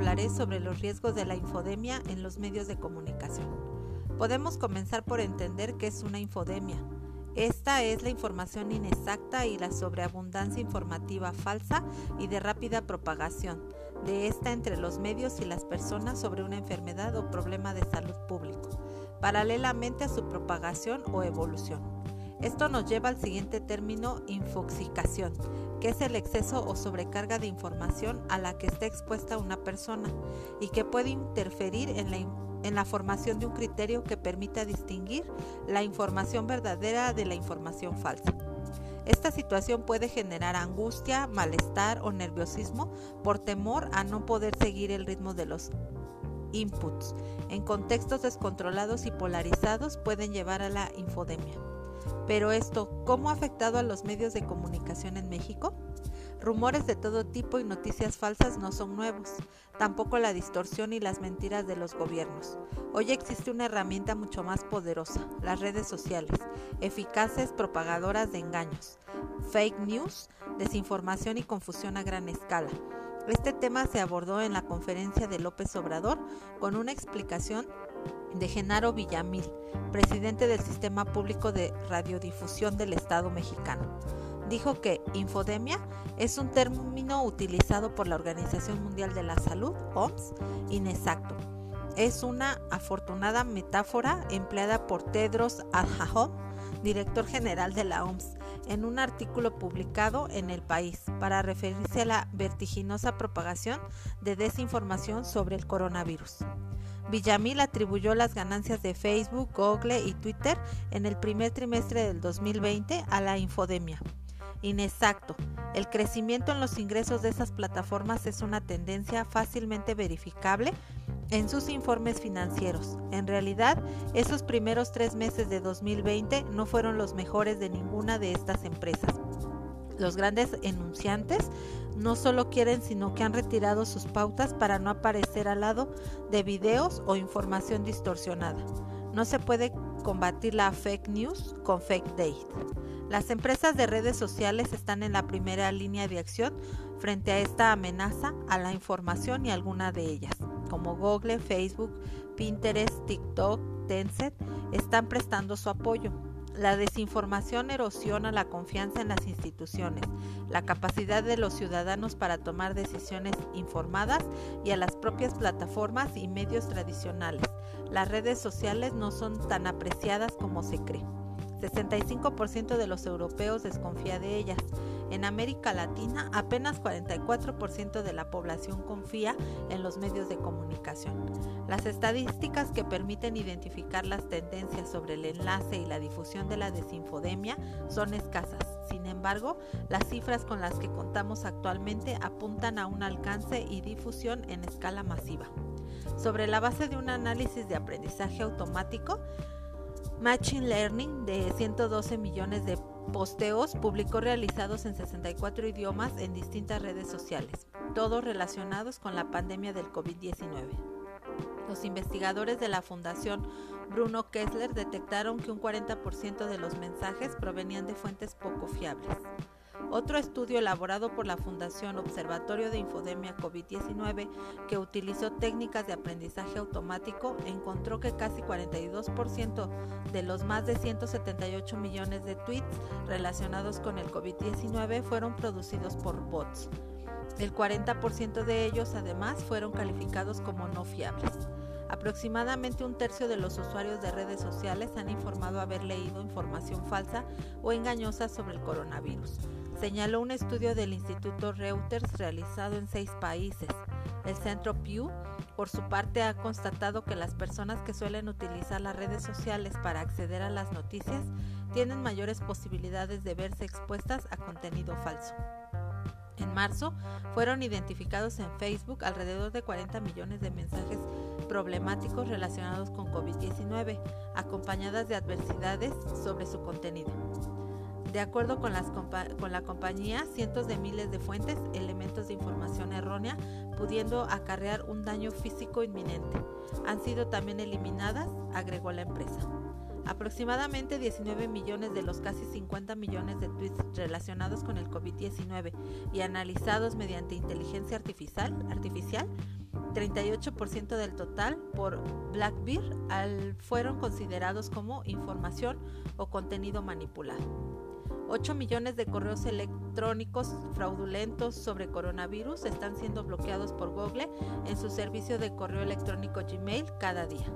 hablaré sobre los riesgos de la infodemia en los medios de comunicación. Podemos comenzar por entender qué es una infodemia. Esta es la información inexacta y la sobreabundancia informativa falsa y de rápida propagación de esta entre los medios y las personas sobre una enfermedad o problema de salud público, paralelamente a su propagación o evolución. Esto nos lleva al siguiente término, infoxicación, que es el exceso o sobrecarga de información a la que está expuesta una persona y que puede interferir en la en la formación de un criterio que permita distinguir la información verdadera de la información falsa. Esta situación puede generar angustia, malestar o nerviosismo por temor a no poder seguir el ritmo de los inputs. En contextos descontrolados y polarizados pueden llevar a la infodemia. Pero esto, ¿cómo ha afectado a los medios de comunicación en México? Rumores de todo tipo y noticias falsas no son nuevos, tampoco la distorsión y las mentiras de los gobiernos. Hoy existe una herramienta mucho más poderosa, las redes sociales, eficaces propagadoras de engaños, fake news, desinformación y confusión a gran escala. Este tema se abordó en la conferencia de López Obrador con una explicación de Genaro Villamil, presidente del Sistema Público de Radiodifusión del Estado mexicano dijo que infodemia es un término utilizado por la Organización Mundial de la Salud, OMS, inexacto. Es una afortunada metáfora empleada por Tedros Adhanom, director general de la OMS, en un artículo publicado en El País para referirse a la vertiginosa propagación de desinformación sobre el coronavirus. Villamil atribuyó las ganancias de Facebook, Google y Twitter en el primer trimestre del 2020 a la infodemia. Inexacto. El crecimiento en los ingresos de esas plataformas es una tendencia fácilmente verificable en sus informes financieros. En realidad, esos primeros tres meses de 2020 no fueron los mejores de ninguna de estas empresas. Los grandes enunciantes no solo quieren, sino que han retirado sus pautas para no aparecer al lado de videos o información distorsionada. No se puede combatir la fake news con fake data. Las empresas de redes sociales están en la primera línea de acción frente a esta amenaza a la información y alguna de ellas, como Google, Facebook, Pinterest, TikTok, Tencent, están prestando su apoyo. La desinformación erosiona la confianza en las instituciones, la capacidad de los ciudadanos para tomar decisiones informadas y a las propias plataformas y medios tradicionales. Las redes sociales no son tan apreciadas como se cree. 65% de los europeos desconfía de ellas. En América Latina, apenas 44% de la población confía en los medios de comunicación. Las estadísticas que permiten identificar las tendencias sobre el enlace y la difusión de la desinfodemia son escasas. Sin embargo, las cifras con las que contamos actualmente apuntan a un alcance y difusión en escala masiva. Sobre la base de un análisis de aprendizaje automático, Machine Learning de 112 millones de posteos públicos realizados en 64 idiomas en distintas redes sociales, todos relacionados con la pandemia del COVID-19. Los investigadores de la Fundación Bruno Kessler detectaron que un 40% de los mensajes provenían de fuentes poco fiables. Otro estudio elaborado por la Fundación Observatorio de Infodemia COVID-19, que utilizó técnicas de aprendizaje automático, encontró que casi 42% de los más de 178 millones de tweets relacionados con el COVID-19 fueron producidos por bots. El 40% de ellos además fueron calificados como no fiables. Aproximadamente un tercio de los usuarios de redes sociales han informado haber leído información falsa o engañosa sobre el coronavirus señaló un estudio del Instituto Reuters realizado en seis países. El Centro Pew, por su parte, ha constatado que las personas que suelen utilizar las redes sociales para acceder a las noticias tienen mayores posibilidades de verse expuestas a contenido falso. En marzo fueron identificados en Facebook alrededor de 40 millones de mensajes problemáticos relacionados con COVID-19, acompañadas de adversidades sobre su contenido. De acuerdo con, la compañía, cientos de miles de fuentes, elementos de información errónea, pudiendo acarrear un daño físico inminente. Han sido también eliminadas, agregó la empresa. Aproximadamente 19 millones de los casi 50 millones de tweets relacionados con el COVID-19 y analizados mediante inteligencia artificial, artificial 38% del total por Blackbeard fueron considerados como información o contenido manipulado. 8 millones de correos electrónicos fraudulentos sobre coronavirus están siendo bloqueados por Google en su servicio de correo electrónico Gmail cada día.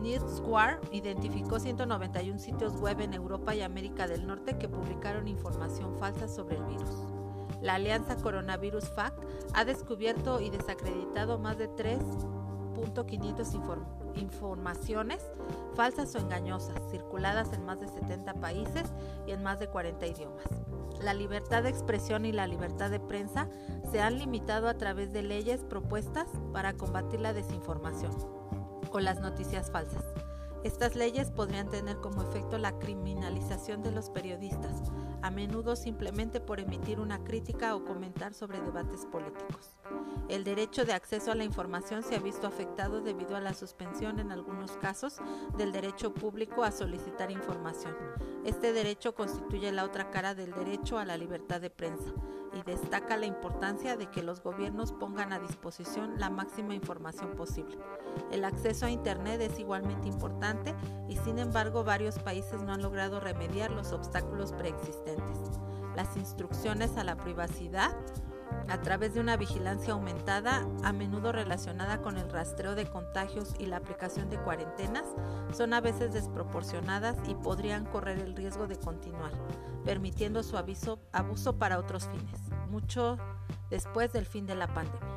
NewsWire identificó 191 sitios web en Europa y América del Norte que publicaron información falsa sobre el virus. La alianza Coronavirus Fact ha descubierto y desacreditado más de 3.500 informaciones falsas o engañosas circuladas en más de 70 países y en más de 40 idiomas. La libertad de expresión y la libertad de prensa se han limitado a través de leyes propuestas para combatir la desinformación o las noticias falsas. Estas leyes podrían tener como efecto la criminalización de los periodistas, a menudo simplemente por emitir una crítica o comentar sobre debates políticos. El derecho de acceso a la información se ha visto afectado debido a la suspensión en algunos casos del derecho público a solicitar información. Este derecho constituye la otra cara del derecho a la libertad de prensa y destaca la importancia de que los gobiernos pongan a disposición la máxima información posible. El acceso a Internet es igualmente importante y sin embargo varios países no han logrado remediar los obstáculos preexistentes. Las instrucciones a la privacidad a través de una vigilancia aumentada, a menudo relacionada con el rastreo de contagios y la aplicación de cuarentenas, son a veces desproporcionadas y podrían correr el riesgo de continuar, permitiendo su abuso para otros fines, mucho después del fin de la pandemia.